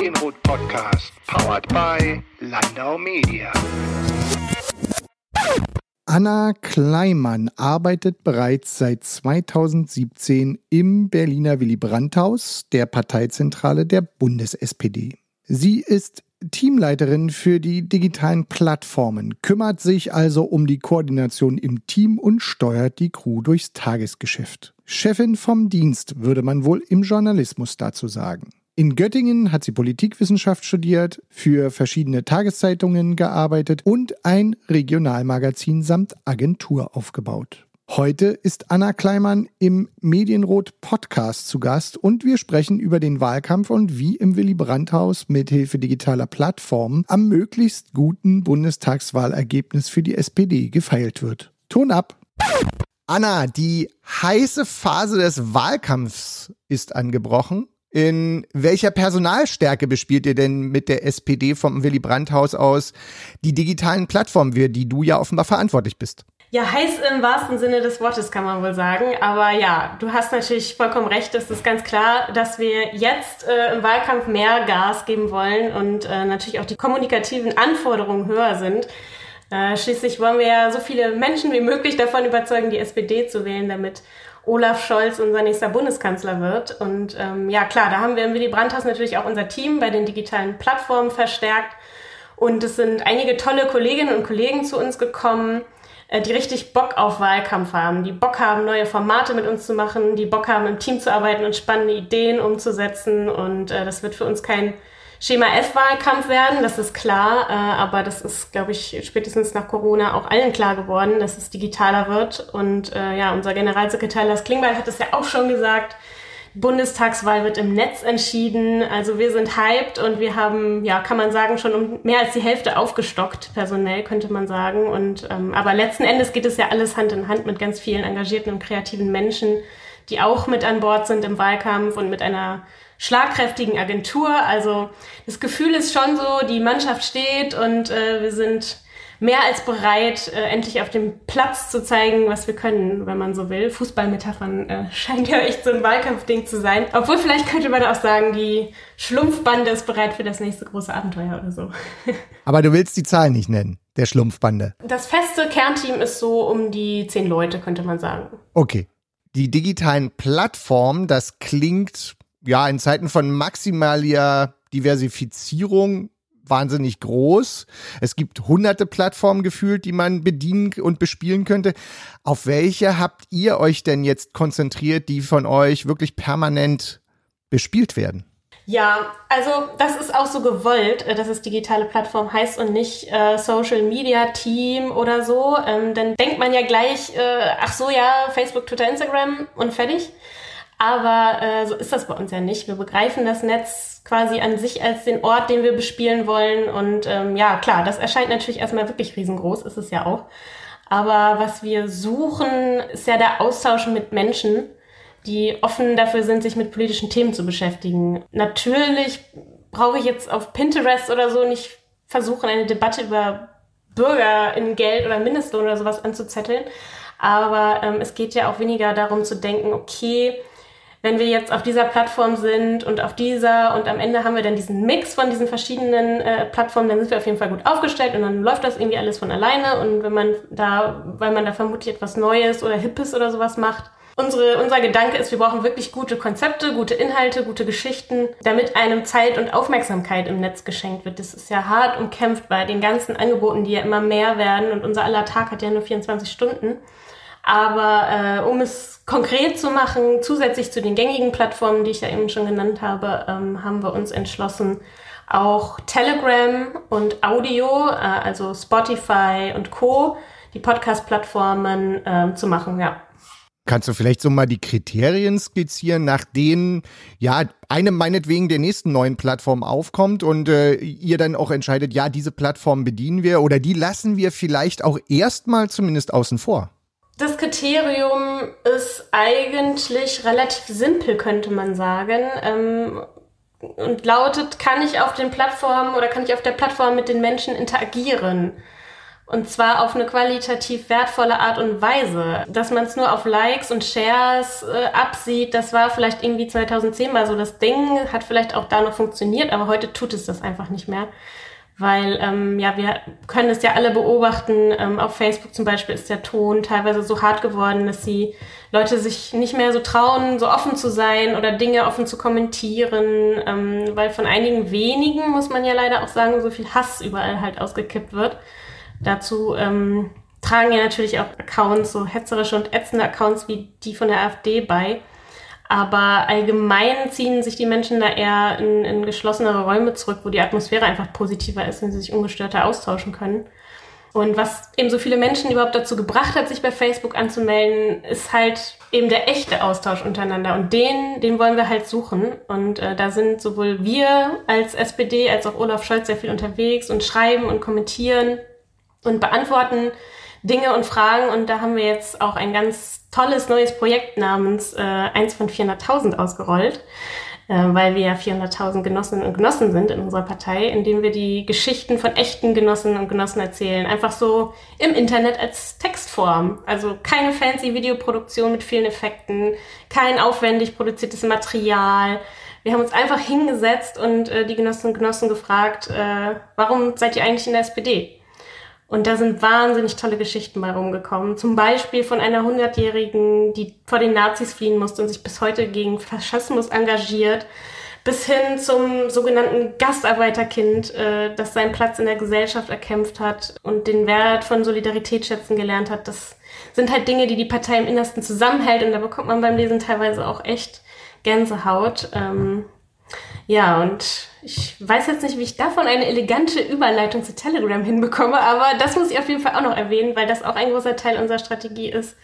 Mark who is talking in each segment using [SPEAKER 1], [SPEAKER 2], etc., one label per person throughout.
[SPEAKER 1] Medienrot Podcast, powered by Landau Media.
[SPEAKER 2] Anna Kleimann arbeitet bereits seit 2017 im Berliner Willy Brandt-Haus, der Parteizentrale der Bundes-SPD. Sie ist Teamleiterin für die digitalen Plattformen, kümmert sich also um die Koordination im Team und steuert die Crew durchs Tagesgeschäft. Chefin vom Dienst würde man wohl im Journalismus dazu sagen. In Göttingen hat sie Politikwissenschaft studiert, für verschiedene Tageszeitungen gearbeitet und ein Regionalmagazin samt Agentur aufgebaut. Heute ist Anna Kleimann im Medienrot Podcast zu Gast und wir sprechen über den Wahlkampf und wie im Willy Brandt-Haus mithilfe digitaler Plattformen am möglichst guten Bundestagswahlergebnis für die SPD gefeilt wird. Ton ab! Anna, die heiße Phase des Wahlkampfs ist angebrochen. In welcher Personalstärke bespielt ihr denn mit der SPD vom Willy Brandt-Haus aus die digitalen Plattformen, für die du ja offenbar verantwortlich bist?
[SPEAKER 3] Ja, heiß im wahrsten Sinne des Wortes kann man wohl sagen. Aber ja, du hast natürlich vollkommen recht. Es ist ganz klar, dass wir jetzt äh, im Wahlkampf mehr Gas geben wollen und äh, natürlich auch die kommunikativen Anforderungen höher sind. Äh, schließlich wollen wir ja so viele Menschen wie möglich davon überzeugen, die SPD zu wählen, damit Olaf Scholz unser nächster Bundeskanzler wird. Und ähm, ja, klar, da haben wir im Willy Brandt-Haus natürlich auch unser Team bei den digitalen Plattformen verstärkt. Und es sind einige tolle Kolleginnen und Kollegen zu uns gekommen, äh, die richtig Bock auf Wahlkampf haben, die Bock haben, neue Formate mit uns zu machen, die Bock haben, im Team zu arbeiten und spannende Ideen umzusetzen. Und äh, das wird für uns kein Schema F-Wahlkampf werden, das ist klar, äh, aber das ist, glaube ich, spätestens nach Corona auch allen klar geworden, dass es digitaler wird. Und äh, ja, unser Generalsekretär Lars Klingbeil hat es ja auch schon gesagt, Bundestagswahl wird im Netz entschieden. Also wir sind hyped und wir haben, ja, kann man sagen, schon um mehr als die Hälfte aufgestockt, personell könnte man sagen. Und ähm, aber letzten Endes geht es ja alles Hand in Hand mit ganz vielen engagierten und kreativen Menschen, die auch mit an Bord sind im Wahlkampf und mit einer schlagkräftigen Agentur. Also das Gefühl ist schon so, die Mannschaft steht und äh, wir sind mehr als bereit, äh, endlich auf dem Platz zu zeigen, was wir können, wenn man so will. Fußballmetaphern äh, scheint ja echt so ein Wahlkampfding zu sein. Obwohl vielleicht könnte man auch sagen, die Schlumpfbande ist bereit für das nächste große Abenteuer oder so.
[SPEAKER 2] Aber du willst die Zahl nicht nennen, der Schlumpfbande.
[SPEAKER 3] Das feste Kernteam ist so um die zehn Leute, könnte man sagen.
[SPEAKER 2] Okay. Die digitalen Plattformen, das klingt ja in Zeiten von maximaler Diversifizierung wahnsinnig groß. Es gibt hunderte Plattformen gefühlt, die man bedienen und bespielen könnte. Auf welche habt ihr euch denn jetzt konzentriert, die von euch wirklich permanent bespielt werden?
[SPEAKER 3] Ja, also das ist auch so gewollt, äh, dass es digitale Plattform heißt und nicht äh, Social Media Team oder so. Ähm, dann denkt man ja gleich, äh, ach so ja, Facebook, Twitter, Instagram und fertig. Aber äh, so ist das bei uns ja nicht. Wir begreifen das Netz quasi an sich als den Ort, den wir bespielen wollen. Und ähm, ja, klar, das erscheint natürlich erstmal wirklich riesengroß, ist es ja auch. Aber was wir suchen, ist ja der Austausch mit Menschen, die offen dafür sind, sich mit politischen Themen zu beschäftigen. Natürlich brauche ich jetzt auf Pinterest oder so nicht versuchen, eine Debatte über Bürger in Geld oder Mindestlohn oder sowas anzuzetteln. Aber ähm, es geht ja auch weniger darum zu denken, okay, wenn wir jetzt auf dieser Plattform sind und auf dieser und am Ende haben wir dann diesen Mix von diesen verschiedenen äh, Plattformen, dann sind wir auf jeden Fall gut aufgestellt und dann läuft das irgendwie alles von alleine und wenn man da, weil man da vermutlich etwas Neues oder Hippes oder sowas macht, Unsere, unser Gedanke ist, wir brauchen wirklich gute Konzepte, gute Inhalte, gute Geschichten, damit einem Zeit und Aufmerksamkeit im Netz geschenkt wird. Das ist ja hart umkämpft bei den ganzen Angeboten, die ja immer mehr werden und unser aller Tag hat ja nur 24 Stunden. Aber äh, um es konkret zu machen, zusätzlich zu den gängigen Plattformen, die ich ja eben schon genannt habe, ähm, haben wir uns entschlossen, auch Telegram und Audio, äh, also Spotify und Co., die Podcast-Plattformen äh, zu machen, ja.
[SPEAKER 2] Kannst du vielleicht so mal die Kriterien skizzieren, nach denen ja eine meinetwegen der nächsten neuen Plattform aufkommt und äh, ihr dann auch entscheidet, ja, diese Plattform bedienen wir oder die lassen wir vielleicht auch erstmal zumindest außen vor?
[SPEAKER 3] Das Kriterium ist eigentlich relativ simpel, könnte man sagen. Ähm, und lautet, kann ich auf den Plattformen oder kann ich auf der Plattform mit den Menschen interagieren? Und zwar auf eine qualitativ wertvolle Art und Weise. Dass man es nur auf Likes und Shares äh, absieht, das war vielleicht irgendwie 2010 mal so das Ding, hat vielleicht auch da noch funktioniert, aber heute tut es das einfach nicht mehr. Weil, ähm, ja, wir können es ja alle beobachten. Ähm, auf Facebook zum Beispiel ist der Ton teilweise so hart geworden, dass die Leute sich nicht mehr so trauen, so offen zu sein oder Dinge offen zu kommentieren. Ähm, weil von einigen wenigen, muss man ja leider auch sagen, so viel Hass überall halt ausgekippt wird. Dazu ähm, tragen ja natürlich auch Accounts, so hetzerische und ätzende Accounts wie die von der AfD bei. Aber allgemein ziehen sich die Menschen da eher in, in geschlossenere Räume zurück, wo die Atmosphäre einfach positiver ist, wenn sie sich ungestörter austauschen können. Und was eben so viele Menschen überhaupt dazu gebracht hat, sich bei Facebook anzumelden, ist halt eben der echte Austausch untereinander. Und den, den wollen wir halt suchen. Und äh, da sind sowohl wir als SPD als auch Olaf Scholz sehr viel unterwegs und schreiben und kommentieren und beantworten Dinge und Fragen. Und da haben wir jetzt auch ein ganz tolles neues Projekt namens äh, 1 von 400.000 ausgerollt, äh, weil wir ja 400.000 Genossinnen und Genossen sind in unserer Partei, indem wir die Geschichten von echten Genossinnen und Genossen erzählen. Einfach so im Internet als Textform. Also keine fancy Videoproduktion mit vielen Effekten, kein aufwendig produziertes Material. Wir haben uns einfach hingesetzt und äh, die Genossinnen und Genossen gefragt, äh, warum seid ihr eigentlich in der SPD? Und da sind wahnsinnig tolle Geschichten bei rumgekommen. Zum Beispiel von einer Hundertjährigen, die vor den Nazis fliehen musste und sich bis heute gegen Faschismus engagiert, bis hin zum sogenannten Gastarbeiterkind, äh, das seinen Platz in der Gesellschaft erkämpft hat und den Wert von Solidarität schätzen gelernt hat. Das sind halt Dinge, die die Partei im Innersten zusammenhält und da bekommt man beim Lesen teilweise auch echt Gänsehaut. Ähm, ja, und ich weiß jetzt nicht, wie ich davon eine elegante Überleitung zu Telegram hinbekomme, aber das muss ich auf jeden Fall auch noch erwähnen, weil das auch ein großer Teil unserer Strategie ist,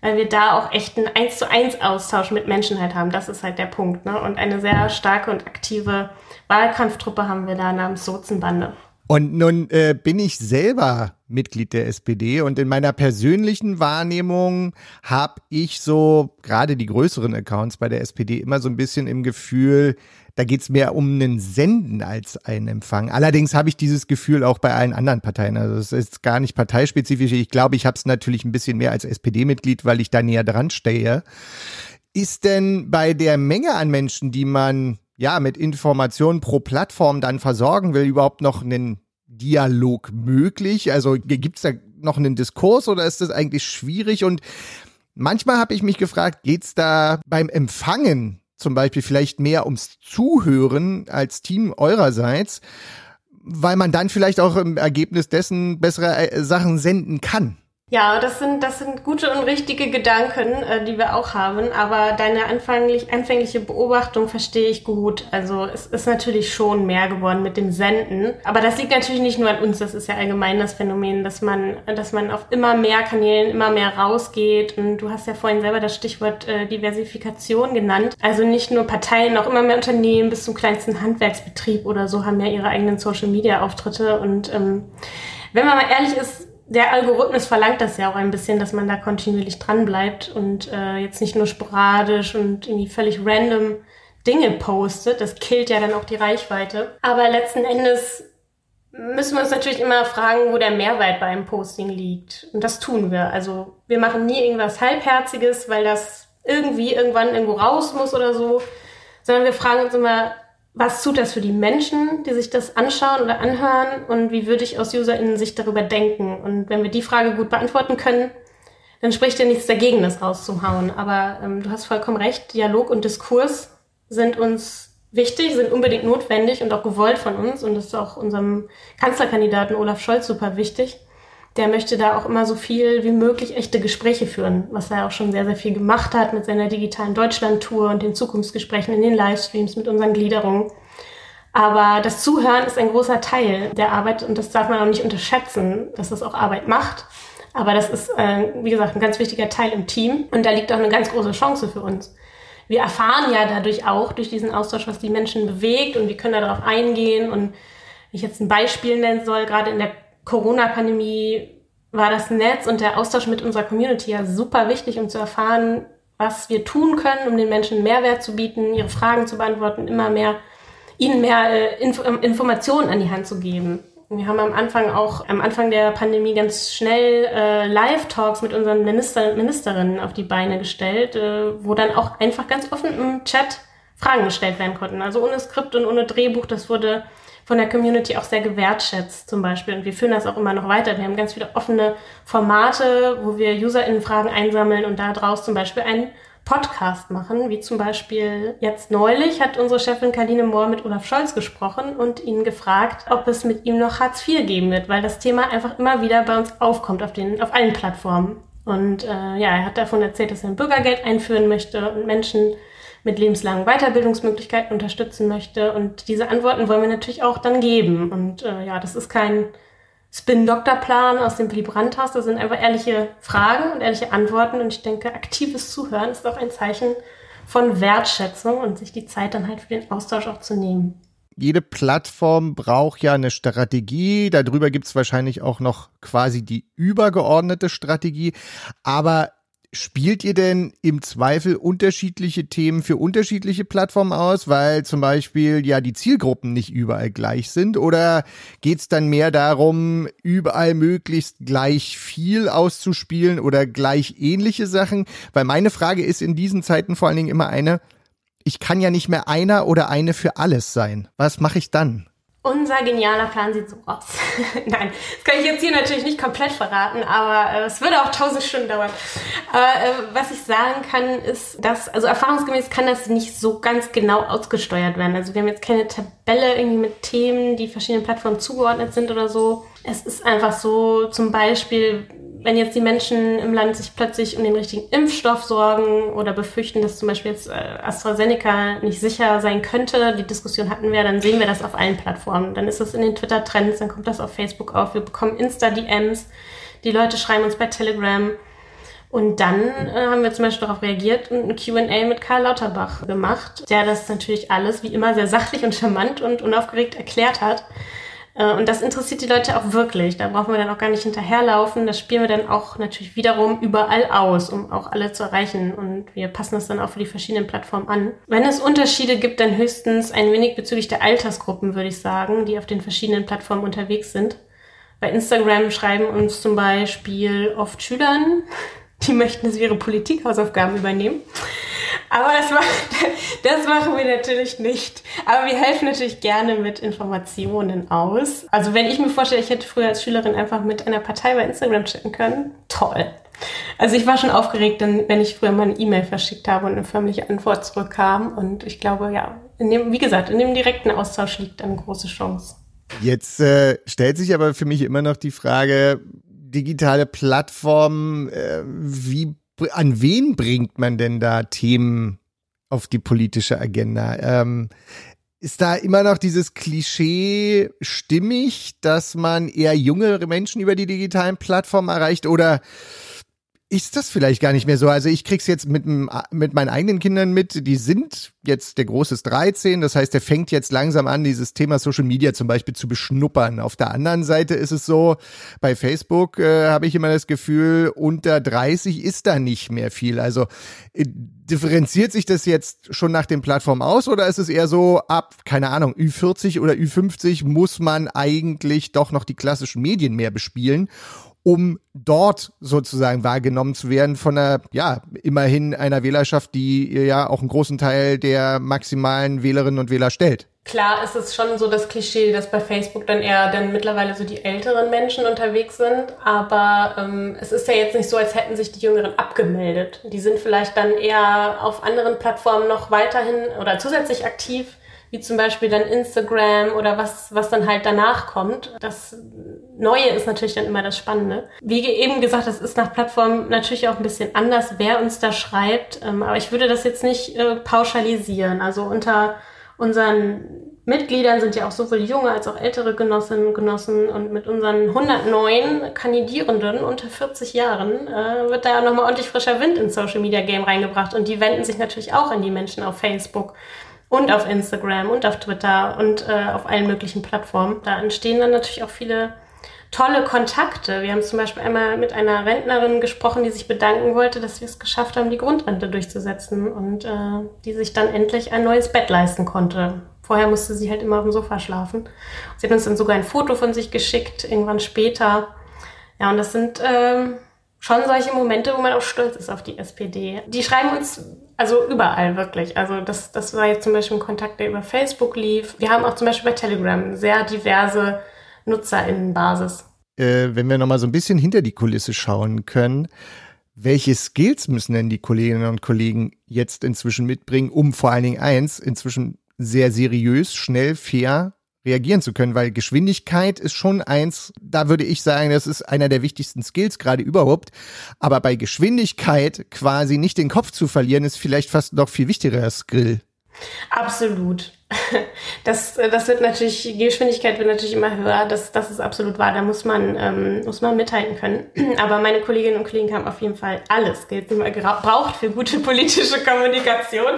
[SPEAKER 3] weil wir da auch echt einen 1 zu 1 Austausch mit Menschen halt haben. Das ist halt der Punkt. Ne? Und eine sehr starke und aktive Wahlkampftruppe haben wir da namens Sozenbande.
[SPEAKER 2] Und nun äh, bin ich selber Mitglied der SPD und in meiner persönlichen Wahrnehmung habe ich so gerade die größeren Accounts bei der SPD immer so ein bisschen im Gefühl, da geht's mehr um einen Senden als einen Empfang. Allerdings habe ich dieses Gefühl auch bei allen anderen Parteien. Also es ist gar nicht parteispezifisch. Ich glaube, ich habe es natürlich ein bisschen mehr als SPD-Mitglied, weil ich da näher dran stehe. Ist denn bei der Menge an Menschen, die man ja mit Informationen pro Plattform dann versorgen will, überhaupt noch einen Dialog möglich? Also gibt's da noch einen Diskurs oder ist das eigentlich schwierig? Und manchmal habe ich mich gefragt, geht's da beim Empfangen zum Beispiel vielleicht mehr ums Zuhören als Team eurerseits, weil man dann vielleicht auch im Ergebnis dessen bessere äh, Sachen senden kann.
[SPEAKER 3] Ja, das sind, das sind gute und richtige Gedanken, äh, die wir auch haben. Aber deine anfänglich, anfängliche Beobachtung verstehe ich gut. Also es ist natürlich schon mehr geworden mit dem Senden. Aber das liegt natürlich nicht nur an uns. Das ist ja allgemein das Phänomen, dass man, dass man auf immer mehr Kanälen immer mehr rausgeht. Und du hast ja vorhin selber das Stichwort äh, Diversifikation genannt. Also nicht nur Parteien, auch immer mehr Unternehmen bis zum kleinsten Handwerksbetrieb oder so haben ja ihre eigenen Social Media Auftritte. Und ähm, wenn man mal ehrlich ist, der Algorithmus verlangt das ja auch ein bisschen, dass man da kontinuierlich dran bleibt und äh, jetzt nicht nur sporadisch und irgendwie völlig random Dinge postet. Das killt ja dann auch die Reichweite. Aber letzten Endes müssen wir uns natürlich immer fragen, wo der Mehrwert beim Posting liegt. Und das tun wir. Also wir machen nie irgendwas Halbherziges, weil das irgendwie irgendwann irgendwo raus muss oder so, sondern wir fragen uns immer, was tut das für die Menschen, die sich das anschauen oder anhören und wie würde ich aus UserInnen-Sicht darüber denken? Und wenn wir die Frage gut beantworten können, dann spricht ja nichts dagegen, das rauszuhauen. Aber ähm, du hast vollkommen recht, Dialog und Diskurs sind uns wichtig, sind unbedingt notwendig und auch gewollt von uns. Und das ist auch unserem Kanzlerkandidaten Olaf Scholz super wichtig der möchte da auch immer so viel wie möglich echte Gespräche führen, was er auch schon sehr, sehr viel gemacht hat mit seiner digitalen Deutschland-Tour und den Zukunftsgesprächen in den Livestreams mit unseren Gliederungen. Aber das Zuhören ist ein großer Teil der Arbeit und das darf man auch nicht unterschätzen, dass das auch Arbeit macht. Aber das ist, äh, wie gesagt, ein ganz wichtiger Teil im Team und da liegt auch eine ganz große Chance für uns. Wir erfahren ja dadurch auch, durch diesen Austausch, was die Menschen bewegt und wir können darauf eingehen. Und wenn ich jetzt ein Beispiel nennen soll, gerade in der Corona-Pandemie war das Netz und der Austausch mit unserer Community ja super wichtig, um zu erfahren, was wir tun können, um den Menschen Mehrwert zu bieten, ihre Fragen zu beantworten, immer mehr, ihnen mehr äh, Inf ähm, Informationen an die Hand zu geben. Wir haben am Anfang auch, am Anfang der Pandemie ganz schnell äh, Live-Talks mit unseren Minister, Ministerinnen auf die Beine gestellt, äh, wo dann auch einfach ganz offen im Chat Fragen gestellt werden konnten. Also ohne Skript und ohne Drehbuch, das wurde von der Community auch sehr gewertschätzt zum Beispiel. Und wir führen das auch immer noch weiter. Wir haben ganz viele offene Formate, wo wir UserInnen-Fragen einsammeln und daraus zum Beispiel einen Podcast machen, wie zum Beispiel jetzt neulich hat unsere Chefin Karline Mohr mit Olaf Scholz gesprochen und ihn gefragt, ob es mit ihm noch Hartz IV geben wird, weil das Thema einfach immer wieder bei uns aufkommt auf den, auf allen Plattformen. Und äh, ja, er hat davon erzählt, dass er ein Bürgergeld einführen möchte und Menschen mit lebenslangen Weiterbildungsmöglichkeiten unterstützen möchte. Und diese Antworten wollen wir natürlich auch dann geben. Und äh, ja, das ist kein Spin-Doktor-Plan aus dem Willy Brandt-Haus. Das sind einfach ehrliche Fragen und ehrliche Antworten. Und ich denke, aktives Zuhören ist auch ein Zeichen von Wertschätzung und sich die Zeit dann halt für den Austausch auch zu nehmen.
[SPEAKER 2] Jede Plattform braucht ja eine Strategie. Darüber gibt es wahrscheinlich auch noch quasi die übergeordnete Strategie. Aber Spielt ihr denn im Zweifel unterschiedliche Themen für unterschiedliche Plattformen aus, weil zum Beispiel ja die Zielgruppen nicht überall gleich sind? Oder geht es dann mehr darum, überall möglichst gleich viel auszuspielen oder gleich ähnliche Sachen? Weil meine Frage ist in diesen Zeiten vor allen Dingen immer eine, ich kann ja nicht mehr einer oder eine für alles sein. Was mache ich dann?
[SPEAKER 3] Unser genialer Plan sieht so aus. Nein, das kann ich jetzt hier natürlich nicht komplett verraten, aber äh, es würde auch tausend Stunden dauern. Aber äh, was ich sagen kann, ist, dass, also erfahrungsgemäß kann das nicht so ganz genau ausgesteuert werden. Also wir haben jetzt keine Tabelle irgendwie mit Themen, die verschiedenen Plattformen zugeordnet sind oder so. Es ist einfach so, zum Beispiel, wenn jetzt die Menschen im Land sich plötzlich um den richtigen Impfstoff sorgen oder befürchten, dass zum Beispiel jetzt äh, AstraZeneca nicht sicher sein könnte, die Diskussion hatten wir, dann sehen wir das auf allen Plattformen. Dann ist das in den Twitter-Trends, dann kommt das auf Facebook auf, wir bekommen Insta-DMs, die Leute schreiben uns bei Telegram. Und dann äh, haben wir zum Beispiel darauf reagiert und ein QA mit Karl Lauterbach gemacht, der das natürlich alles wie immer sehr sachlich und charmant und unaufgeregt erklärt hat. Äh, und das interessiert die Leute auch wirklich. Da brauchen wir dann auch gar nicht hinterherlaufen. Das spielen wir dann auch natürlich wiederum überall aus, um auch alle zu erreichen. Und wir passen das dann auch für die verschiedenen Plattformen an. Wenn es Unterschiede gibt, dann höchstens ein wenig bezüglich der Altersgruppen, würde ich sagen, die auf den verschiedenen Plattformen unterwegs sind. Bei Instagram schreiben uns zum Beispiel oft Schülern, die möchten, dass wir ihre Politikhausaufgaben übernehmen. Aber das, war, das machen wir natürlich nicht. Aber wir helfen natürlich gerne mit Informationen aus. Also wenn ich mir vorstelle, ich hätte früher als Schülerin einfach mit einer Partei bei Instagram chatten können, toll. Also ich war schon aufgeregt, wenn ich früher mal eine E-Mail verschickt habe und eine förmliche Antwort zurückkam. Und ich glaube, ja, dem, wie gesagt, in dem direkten Austausch liegt eine große Chance.
[SPEAKER 2] Jetzt äh, stellt sich aber für mich immer noch die Frage, digitale Plattformen, äh, wie an wen bringt man denn da Themen auf die politische Agenda? Ähm, ist da immer noch dieses Klischee stimmig, dass man eher jüngere Menschen über die digitalen Plattformen erreicht oder ist das vielleicht gar nicht mehr so. Also ich krieg's jetzt mit, mit meinen eigenen Kindern mit, die sind jetzt, der Große ist 13, das heißt, der fängt jetzt langsam an, dieses Thema Social Media zum Beispiel zu beschnuppern. Auf der anderen Seite ist es so, bei Facebook äh, habe ich immer das Gefühl, unter 30 ist da nicht mehr viel. Also äh, differenziert sich das jetzt schon nach den Plattformen aus oder ist es eher so, ab, keine Ahnung, Ü40 oder Ü50 muss man eigentlich doch noch die klassischen Medien mehr bespielen? Um dort sozusagen wahrgenommen zu werden von einer, ja, immerhin einer Wählerschaft, die ja auch einen großen Teil der maximalen Wählerinnen und Wähler stellt.
[SPEAKER 3] Klar ist es schon so das Klischee, dass bei Facebook dann eher dann mittlerweile so die älteren Menschen unterwegs sind. Aber ähm, es ist ja jetzt nicht so, als hätten sich die Jüngeren abgemeldet. Die sind vielleicht dann eher auf anderen Plattformen noch weiterhin oder zusätzlich aktiv wie zum Beispiel dann Instagram oder was, was dann halt danach kommt. Das Neue ist natürlich dann immer das Spannende. Wie eben gesagt, das ist nach Plattform natürlich auch ein bisschen anders, wer uns da schreibt. Ähm, aber ich würde das jetzt nicht äh, pauschalisieren. Also unter unseren Mitgliedern sind ja auch sowohl junge als auch ältere Genossinnen und Genossen und mit unseren 109 Kandidierenden unter 40 Jahren äh, wird da ja nochmal ordentlich frischer Wind ins Social Media Game reingebracht und die wenden sich natürlich auch an die Menschen auf Facebook und auf Instagram und auf Twitter und äh, auf allen möglichen Plattformen. Da entstehen dann natürlich auch viele tolle Kontakte. Wir haben zum Beispiel einmal mit einer Rentnerin gesprochen, die sich bedanken wollte, dass wir es geschafft haben, die Grundrente durchzusetzen und äh, die sich dann endlich ein neues Bett leisten konnte. Vorher musste sie halt immer auf dem Sofa schlafen. Sie hat uns dann sogar ein Foto von sich geschickt, irgendwann später. Ja, und das sind ähm, schon solche Momente, wo man auch stolz ist auf die SPD. Die schreiben uns also überall wirklich. Also das, das war jetzt zum Beispiel ein Kontakt, der über Facebook lief. Wir haben auch zum Beispiel bei Telegram sehr diverse NutzerInnenbasis.
[SPEAKER 2] Äh, wenn wir nochmal so ein bisschen hinter die Kulisse schauen können, welche Skills müssen denn die Kolleginnen und Kollegen jetzt inzwischen mitbringen, um vor allen Dingen eins, inzwischen sehr seriös, schnell, fair reagieren zu können, weil Geschwindigkeit ist schon eins, da würde ich sagen, das ist einer der wichtigsten Skills gerade überhaupt. Aber bei Geschwindigkeit quasi nicht den Kopf zu verlieren, ist vielleicht fast noch viel wichtiger Skill.
[SPEAKER 3] Absolut. Das, das wird natürlich, die Geschwindigkeit wird natürlich immer höher, das, das ist absolut wahr, da muss man, ähm, muss man mithalten können. Aber meine Kolleginnen und Kollegen haben auf jeden Fall alles Geld, man braucht für gute politische Kommunikation.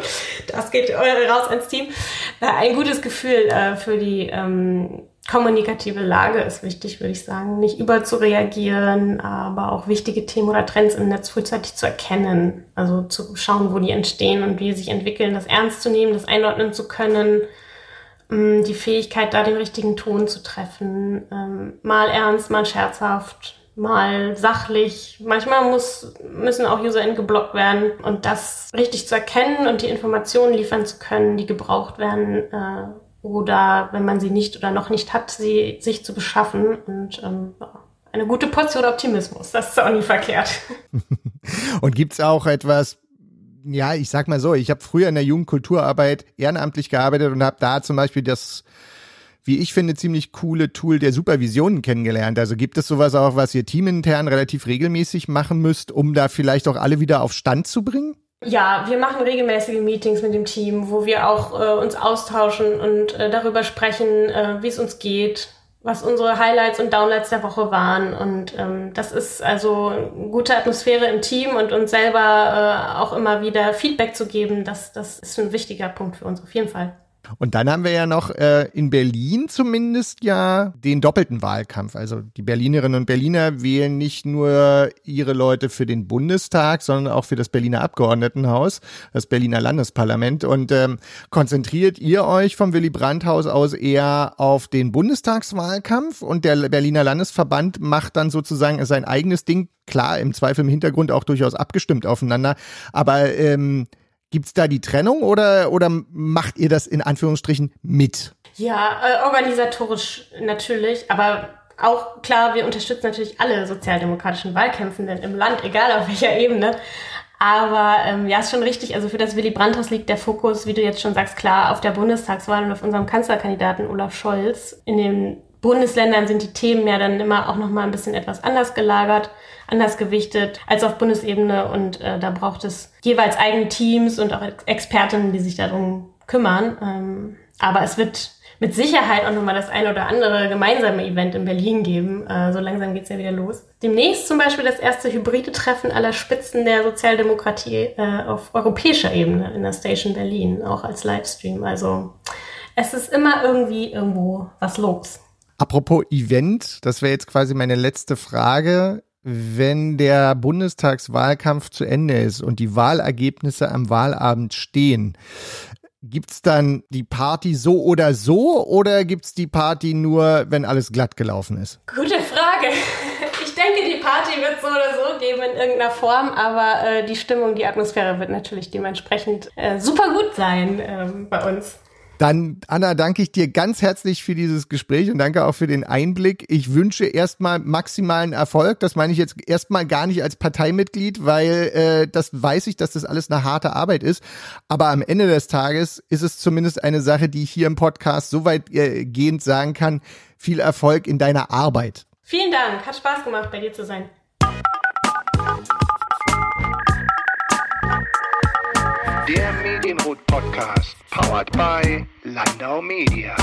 [SPEAKER 3] Das geht raus ans Team. Äh, ein gutes Gefühl äh, für die ähm, kommunikative Lage ist wichtig, würde ich sagen. Nicht überzureagieren, aber auch wichtige Themen oder Trends im Netz frühzeitig zu erkennen. Also zu schauen, wo die entstehen und wie sie sich entwickeln, das ernst zu nehmen, das einordnen zu können. Mm, die Fähigkeit, da den richtigen Ton zu treffen. Ähm, mal ernst, mal scherzhaft, mal sachlich. Manchmal muss, müssen auch UserInnen geblockt werden und das richtig zu erkennen und die Informationen liefern zu können, die gebraucht werden, äh, oder wenn man sie nicht oder noch nicht hat, sie sich zu beschaffen und ähm, eine gute Portion Optimismus. Das ist auch nie verkehrt.
[SPEAKER 2] und gibt's auch etwas, ja, ich sag mal so, ich habe früher in der Jugendkulturarbeit ehrenamtlich gearbeitet und habe da zum Beispiel das wie ich finde, ziemlich coole Tool der Supervisionen kennengelernt. Also gibt es sowas auch, was ihr teamintern relativ regelmäßig machen müsst, um da vielleicht auch alle wieder auf Stand zu bringen?
[SPEAKER 3] Ja, wir machen regelmäßige Meetings mit dem Team, wo wir auch äh, uns austauschen und äh, darüber sprechen, äh, wie es uns geht, was unsere Highlights und Downlights der Woche waren. Und ähm, das ist also eine gute Atmosphäre im Team und uns selber äh, auch immer wieder Feedback zu geben. Das, das ist ein wichtiger Punkt für uns auf jeden Fall.
[SPEAKER 2] Und dann haben wir ja noch äh, in Berlin zumindest ja den doppelten Wahlkampf. Also die Berlinerinnen und Berliner wählen nicht nur ihre Leute für den Bundestag, sondern auch für das Berliner Abgeordnetenhaus, das Berliner Landesparlament. Und ähm, konzentriert ihr euch vom Willy Brandt-Haus aus eher auf den Bundestagswahlkampf und der Berliner Landesverband macht dann sozusagen sein eigenes Ding, klar, im Zweifel im Hintergrund auch durchaus abgestimmt aufeinander. Aber ähm, Gibt's da die Trennung oder, oder macht ihr das in Anführungsstrichen mit?
[SPEAKER 3] Ja, äh, organisatorisch natürlich, aber auch klar, wir unterstützen natürlich alle sozialdemokratischen Wahlkämpfenden im Land, egal auf welcher Ebene. Aber ähm, ja, ist schon richtig. Also für das Willy Brandt-Haus liegt der Fokus, wie du jetzt schon sagst, klar auf der Bundestagswahl und auf unserem Kanzlerkandidaten Olaf Scholz. In den Bundesländern sind die Themen ja dann immer auch noch mal ein bisschen etwas anders gelagert anders gewichtet als auf Bundesebene und äh, da braucht es jeweils eigene Teams und auch Expertinnen, die sich darum kümmern. Ähm, aber es wird mit Sicherheit auch nochmal das ein oder andere gemeinsame Event in Berlin geben. Äh, so langsam geht's ja wieder los. Demnächst zum Beispiel das erste hybride Treffen aller Spitzen der Sozialdemokratie äh, auf europäischer Ebene in der Station Berlin, auch als Livestream. Also es ist immer irgendwie irgendwo was los.
[SPEAKER 2] Apropos Event, das wäre jetzt quasi meine letzte Frage wenn der Bundestagswahlkampf zu Ende ist und die Wahlergebnisse am Wahlabend stehen, gibt's dann die Party so oder so oder gibt's die Party nur, wenn alles glatt gelaufen ist?
[SPEAKER 3] Gute Frage. Ich denke, die Party wird so oder so geben in irgendeiner Form, aber äh, die Stimmung, die Atmosphäre wird natürlich dementsprechend äh, super gut sein ähm, bei uns.
[SPEAKER 2] Dann, Anna, danke ich dir ganz herzlich für dieses Gespräch und danke auch für den Einblick. Ich wünsche erstmal maximalen Erfolg. Das meine ich jetzt erstmal gar nicht als Parteimitglied, weil äh, das weiß ich, dass das alles eine harte Arbeit ist. Aber am Ende des Tages ist es zumindest eine Sache, die ich hier im Podcast so weitgehend äh, sagen kann. Viel Erfolg in deiner Arbeit.
[SPEAKER 3] Vielen Dank. Hat Spaß gemacht, bei dir zu sein.
[SPEAKER 1] Der Medienrot Podcast, powered by Landau Media.